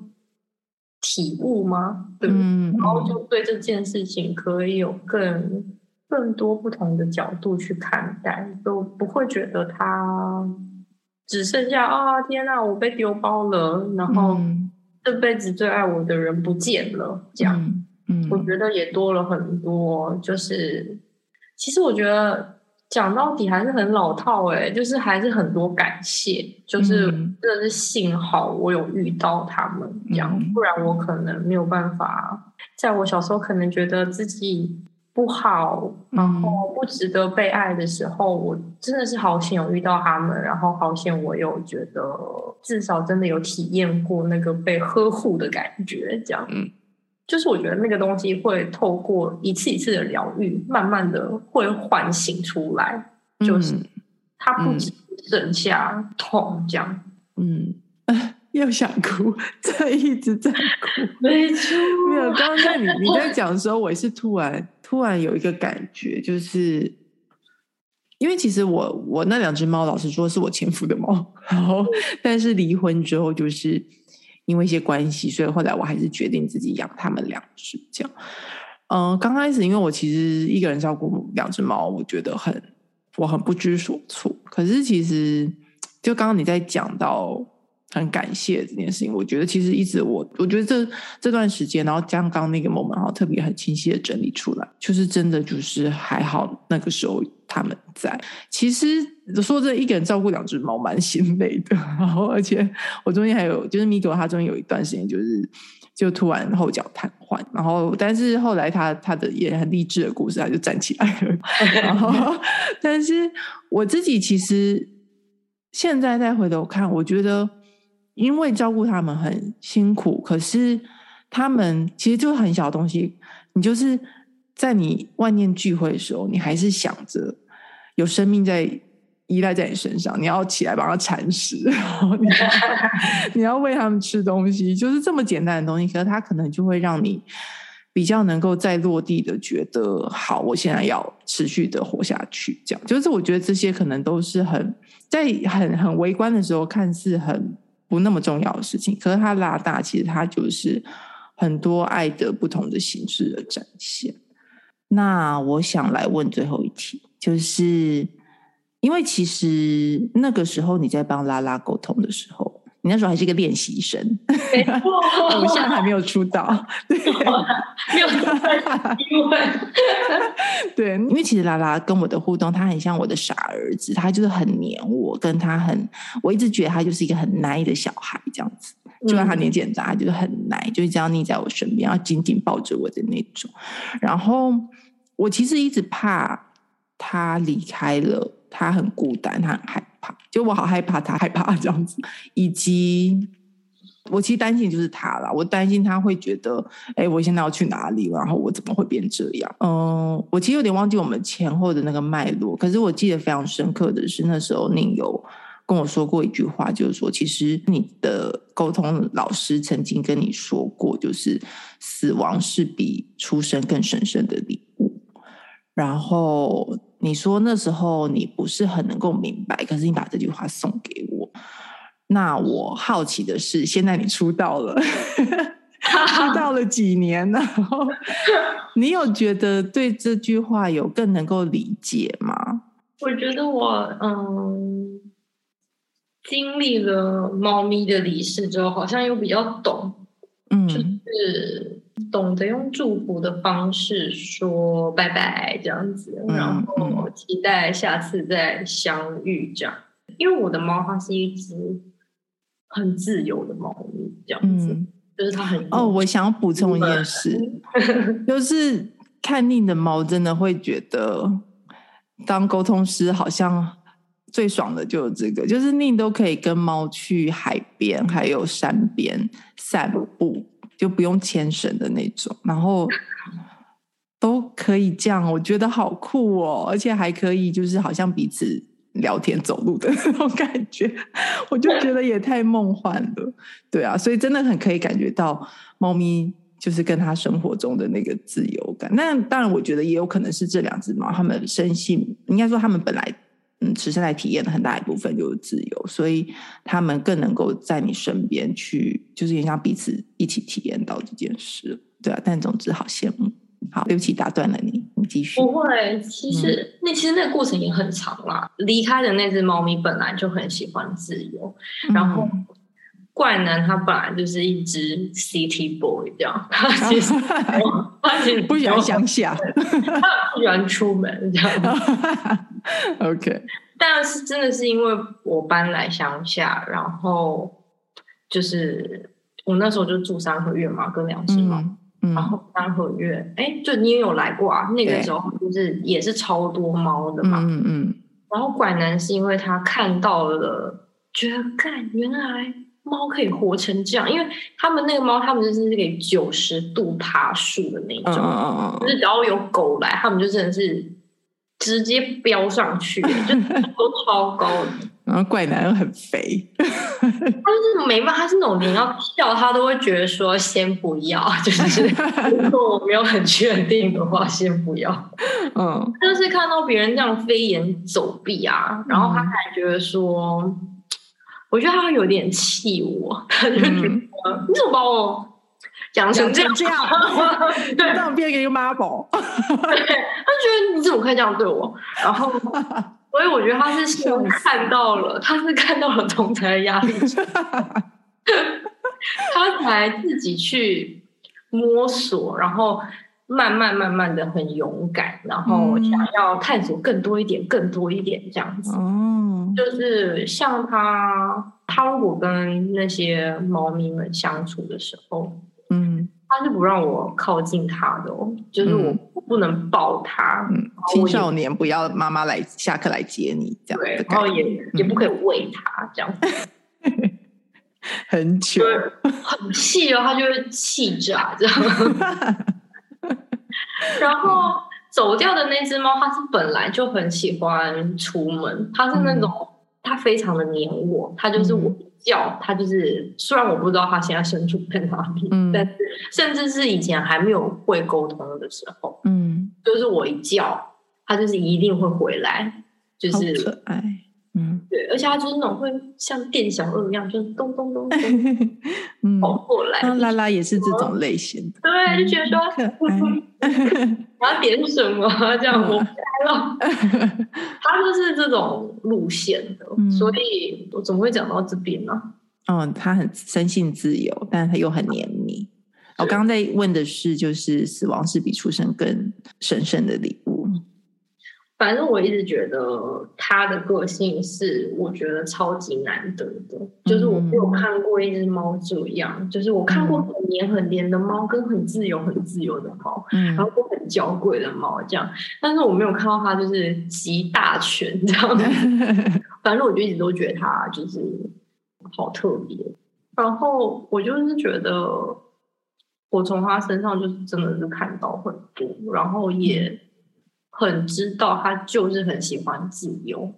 体悟吗？对，嗯，然后就对这件事情可以有更更多不同的角度去看待，就不会觉得它只剩下啊，天哪，我被丢包了，然后。嗯这辈子最爱我的人不见了，这样，嗯，嗯，我觉得也多了很多。就是，其实我觉得讲到底还是很老套，哎，就是还是很多感谢，就是真的是幸好我有遇到他们，这样，嗯，不然我可能没有办法。在我小时候，可能觉得自己。不好，然后不值得被爱的时候，嗯、我真的是好险有遇到他们，然后好险我有觉得至少真的有体验过那个被呵护的感觉，这样，嗯，就是我觉得那个东西会透过一次一次的疗愈，慢慢的会唤醒出来，就是它不只剩下痛这样，嗯。又想哭，这一直在哭，没错。没有，刚刚在你你在讲的时候，我也是突然突然有一个感觉，就是因为其实我我那两只猫，老实说是我前夫的猫，然后但是离婚之后，就是因为一些关系，所以后来我还是决定自己养他们两只。这样，嗯、呃，刚开始因为我其实一个人照顾两只猫，我觉得很我很不知所措。可是其实，就刚刚你在讲到很感谢这件事情，我觉得其实一直我我觉得这这段时间，然后将刚那个 moment，哈特别很清晰的整理出来，就是真的就是还好那个时候他们在。其实说这一个人照顾两只猫蛮心累的，然后而且我中间还有就是米狗，他中间有一段时间就是就突然后脚瘫痪，然后但是后来他他的也很励志的故事，他就站起来了。然后但是我自己其实。现在再回头看，我觉得因为照顾他们很辛苦，可是他们其实就是很小的东西。你就是在你万念俱灰的时候，你还是想着有生命在依赖在你身上，你要起来帮他铲屎，你要你要喂他们吃东西，就是这么简单的东西。可是他可能就会让你比较能够再落地的觉得，好，我现在要持续的活下去。这样就是我觉得这些可能都是很。在很很微观的时候，看似很不那么重要的事情，可是它拉大，其实它就是很多爱的不同的形式的展现。那我想来问最后一题，就是因为其实那个时候你在帮拉拉沟通的时候。你那时候还是一个练习生，偶像还没有出道，对，没有因为 对，因为其实拉拉跟我的互动，他很像我的傻儿子，他就是很黏我，跟他很，我一直觉得他就是一个很奶的小孩，这样子，就算他年纪很大，他就是很奶，就是这样腻在我身边，要紧紧抱着我的那种。然后我其实一直怕他离开了，他很孤单，他很害 就我好害怕他害怕这样子，以及我其实担心就是他啦，我担心他会觉得，哎，我现在要去哪里？然后我怎么会变这样？嗯，我其实有点忘记我们前后的那个脉络，可是我记得非常深刻的是，那时候宁有跟我说过一句话，就是说，其实你的沟通老师曾经跟你说过，就是死亡是比出生更神圣的礼物，然后。你说那时候你不是很能够明白，可是你把这句话送给我。那我好奇的是，现在你出道了，出道了几年了？你有觉得对这句话有更能够理解吗？我觉得我嗯，经历了猫咪的离世之后，好像又比较懂，嗯，就是。懂得用祝福的方式说拜拜，这样子，然后期待下次再相遇，这样。因为我的猫它是一只很自由的猫咪，这样子，嗯、就是它很哦。我想要补充一件事，就是看腻的猫真的会觉得，当沟通师好像最爽的就是这个，就是你都可以跟猫去海边还有山边散步。就不用牵绳的那种，然后都可以这样，我觉得好酷哦！而且还可以，就是好像彼此聊天、走路的 那种感觉，我就觉得也太梦幻了。对啊，所以真的很可以感觉到猫咪就是跟他生活中的那个自由感。那当然，我觉得也有可能是这两只猫，它们生性应该说，它们本来。嗯，此生来体验的很大一部分就是自由，所以他们更能够在你身边去，就是也像彼此一起体验到这件事，对啊。但总之好羡慕，好，对不起打断了你，你继续。不会，其实、嗯、那其实那个过程也很长啦。离开的那只猫咪本来就很喜欢自由，嗯、然后怪男他本来就是一只 city boy 这样，他其实 他其实不喜欢乡下，他不喜欢出门这样。OK，但是真的是因为我搬来乡下，然后就是我那时候就住三合院嘛，跟两只猫，然后三合院，哎，就你也有来过啊？那个时候就是也是超多猫的嘛，嗯嗯。然后拐男是因为他看到了，觉得看原来猫可以活成这样，因为他们那个猫，他们就是那个九十度爬树的那种，嗯嗯嗯、就是只要有狗来，他们就真的是。直接飙上去，就都超高的。然后怪男又很肥，他就是没办法，他是那种连要笑他都会觉得说先不要，就是 如果我没有很确定的话，先不要。嗯，就是看到别人这样飞檐走壁啊，然后他还觉得说，嗯、我觉得他有点气我，他就觉得你怎么把我讲成这样？这样，对，让我变成一个妈宝。对，他觉得你怎么可以这样对我？然后，所以我觉得他是先看到了，他是看到了同侪的压力，他才自己去摸索，然后。慢慢慢慢的很勇敢，然后想要探索更多一点，嗯、更多一点这样子。嗯，就是像他，他如果跟那些猫咪们相处的时候，嗯，他是不让我靠近他的哦，就是我不能抱他。嗯，青少年不要妈妈来下课来接你这样。对，然后也、嗯、也不可以喂他这样子。很久，很气哦，他就是气炸这样。然后走掉的那只猫，它是本来就很喜欢出门，它是那种它非常的黏我，它就是我一叫他就是，虽然我不知道他现在身处在哪里，嗯，但是甚至是以前还没有会沟通的时候，嗯，就是我一叫他就是一定会回来，就是可爱。嗯，对，而且它就是那种会像店小二一样，就是咚咚咚咚 跑过来。拉拉也是这种类型的，对，就觉得说 我要点什么这样，我来 了。他就是这种路线的，所以我怎么会讲到这边呢？嗯，他很生性自由，但他又很黏你。我刚刚在问的是，就是死亡是比出生更神圣的礼物。反正我一直觉得他的个性是我觉得超级难得的，就是我没有看过一只猫这样，就是我看过很黏很黏的猫，跟很自由很自由的猫，然后很娇贵的猫这样，但是我没有看到它就是集大全这样。反正我就一直都觉得它就是好特别，然后我就是觉得我从它身上就是真的是看到很多，然后也。很知道他就是很喜欢自由。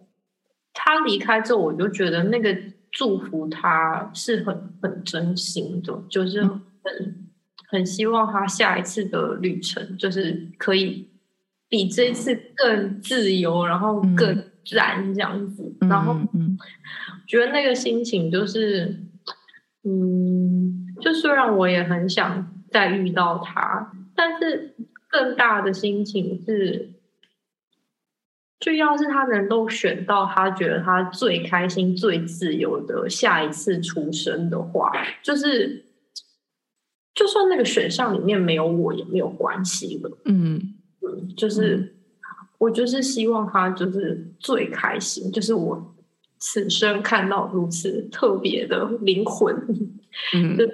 他离开之后，我就觉得那个祝福他是很很真心的，就是很很希望他下一次的旅程就是可以比这一次更自由，然后更燃这样子。然后觉得那个心情就是，嗯，就虽然我也很想再遇到他，但是更大的心情是。就要是他能够选到他觉得他最开心、最自由的下一次出生的话，就是就算那个选项里面没有我也没有关系了。嗯嗯，就是、嗯、我就是希望他就是最开心，就是我此生看到如此特别的灵魂，嗯，就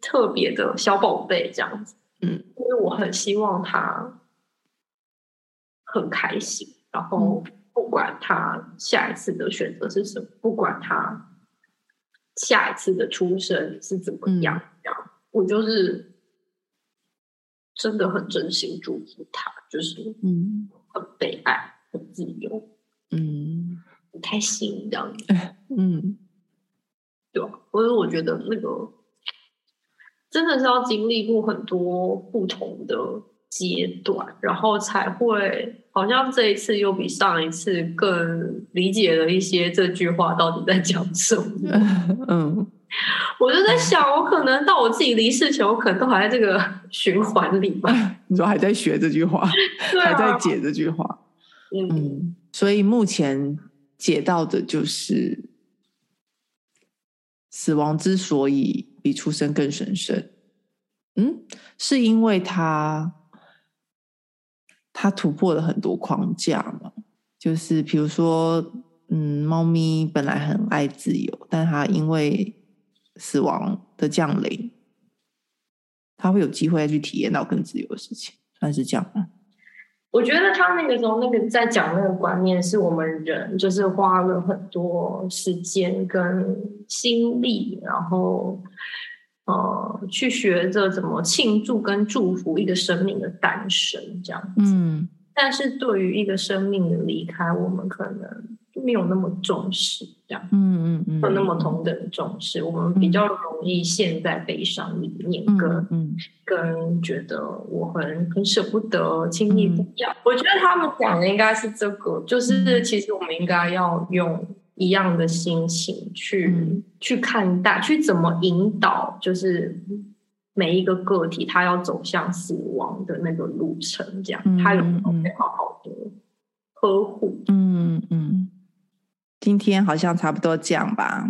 特别的小宝贝这样子。嗯，因为我很希望他很开心。然后不管他下一次的选择是什么，不管他下一次的出生是怎么样，这样我就是真的很真心祝福他，就是嗯，很被爱，很自由，嗯，很开心这样子，嗯，对吧？所以我觉得那个真的是要经历过很多不同的阶段，然后才会。好像这一次又比上一次更理解了一些这句话到底在讲什么。嗯，我就在想，我可能到我自己离世前，我可能都还在这个 循环里吧。你说还在学这句话，还在解这句话。嗯，嗯，所以目前解到的就是，死亡之所以比出生更神圣，嗯，是因为他。他突破了很多框架嘛，就是比如说，嗯，猫咪本来很爱自由，但它因为死亡的降临，它会有机会去体验到更自由的事情，算是这样吗？我觉得他那个时候那个在讲那个观念，是我们人就是花了很多时间跟心力，然后。呃，去学着怎么庆祝跟祝福一个生命的诞生，这样子。嗯，但是对于一个生命的离开，我们可能没有那么重视，这样。嗯嗯嗯，没有那么同等的重视，我们比较容易陷在悲伤里面，跟嗯，跟觉得我很很舍不得，轻易不要。我觉得他们讲的应该是这个，就是其实我们应该要用一样的心情去、嗯、去看待，去怎么引导，就是每一个个体他要走向死亡的那个路程，这样、嗯、他有没有被好好的呵护？嗯嗯，今天好像差不多这样吧。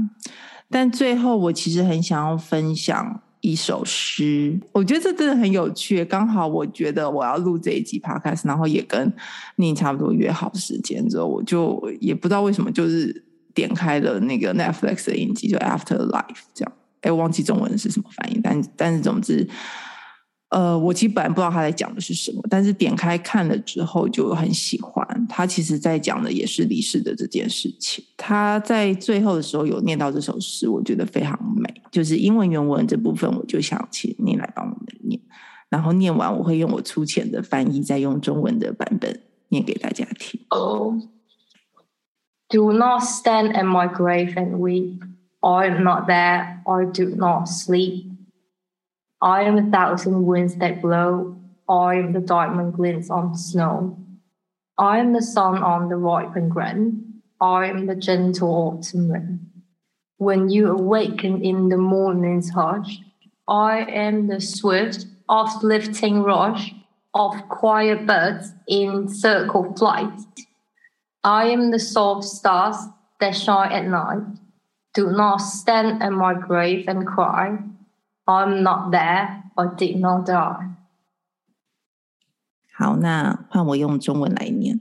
但最后，我其实很想要分享一首诗，我觉得这真的很有趣。刚好我觉得我要录这一集 podcast，然后也跟你差不多约好时间之后，我就也不知道为什么，就是点开了那个 Netflix 的影集，就 Afterlife 这样。哎，忘记中文是什么翻译，但但是总之。呃，我其实本来不知道他在讲的是什么，但是点开看了之后就很喜欢。他其实在讲的也是离世的这件事情。他在最后的时候有念到这首诗，我觉得非常美。就是英文原文这部分，我就想请你来帮我们念。然后念完，我会用我粗浅的翻译，再用中文的版本念给大家听。Oh, do not stand at my grave and weep. I am not there. I do not sleep. I am a thousand winds that blow. I am the diamond glints on snow. I am the sun on the ripened grain. I am the gentle autumn rain. When you awaken in the morning's hush, I am the swift, uplifting rush of quiet birds in circle flight. I am the soft stars that shine at night. Do not stand at my grave and cry. I'm not there, or did not die. 好，那换我用中文来念。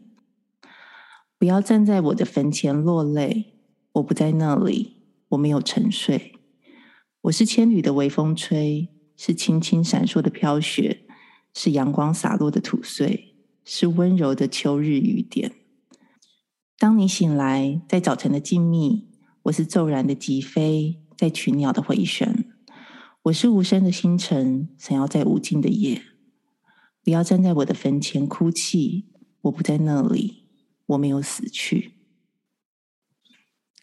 不要站在我的坟前落泪，我不在那里，我没有沉睡。我是千缕的微风吹，是轻轻闪烁的飘雪，是阳光洒落的土碎，是温柔的秋日雨点。 当你醒来，在早晨的静谧，我是骤然的疾飞，在群鸟的回旋。我是无声的星辰，闪耀在无尽的夜。不要站在我的坟前哭泣，我不在那里，我没有死去。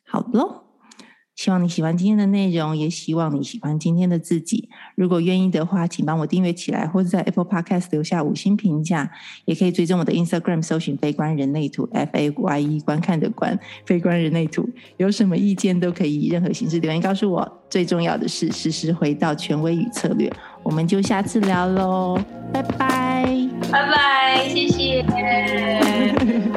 好喽。希望你喜欢今天的内容，也希望你喜欢今天的自己。如果愿意的话，请帮我订阅起来，或者在 Apple Podcast 留下五星评价。也可以追踪我的 Instagram，搜寻“非观人类图 ”，F A Y E 观看的观，非观人类图。有什么意见都可以以任何形式留言告诉我。最重要的是，时时回到权威与策略。我们就下次聊喽，拜拜，拜拜。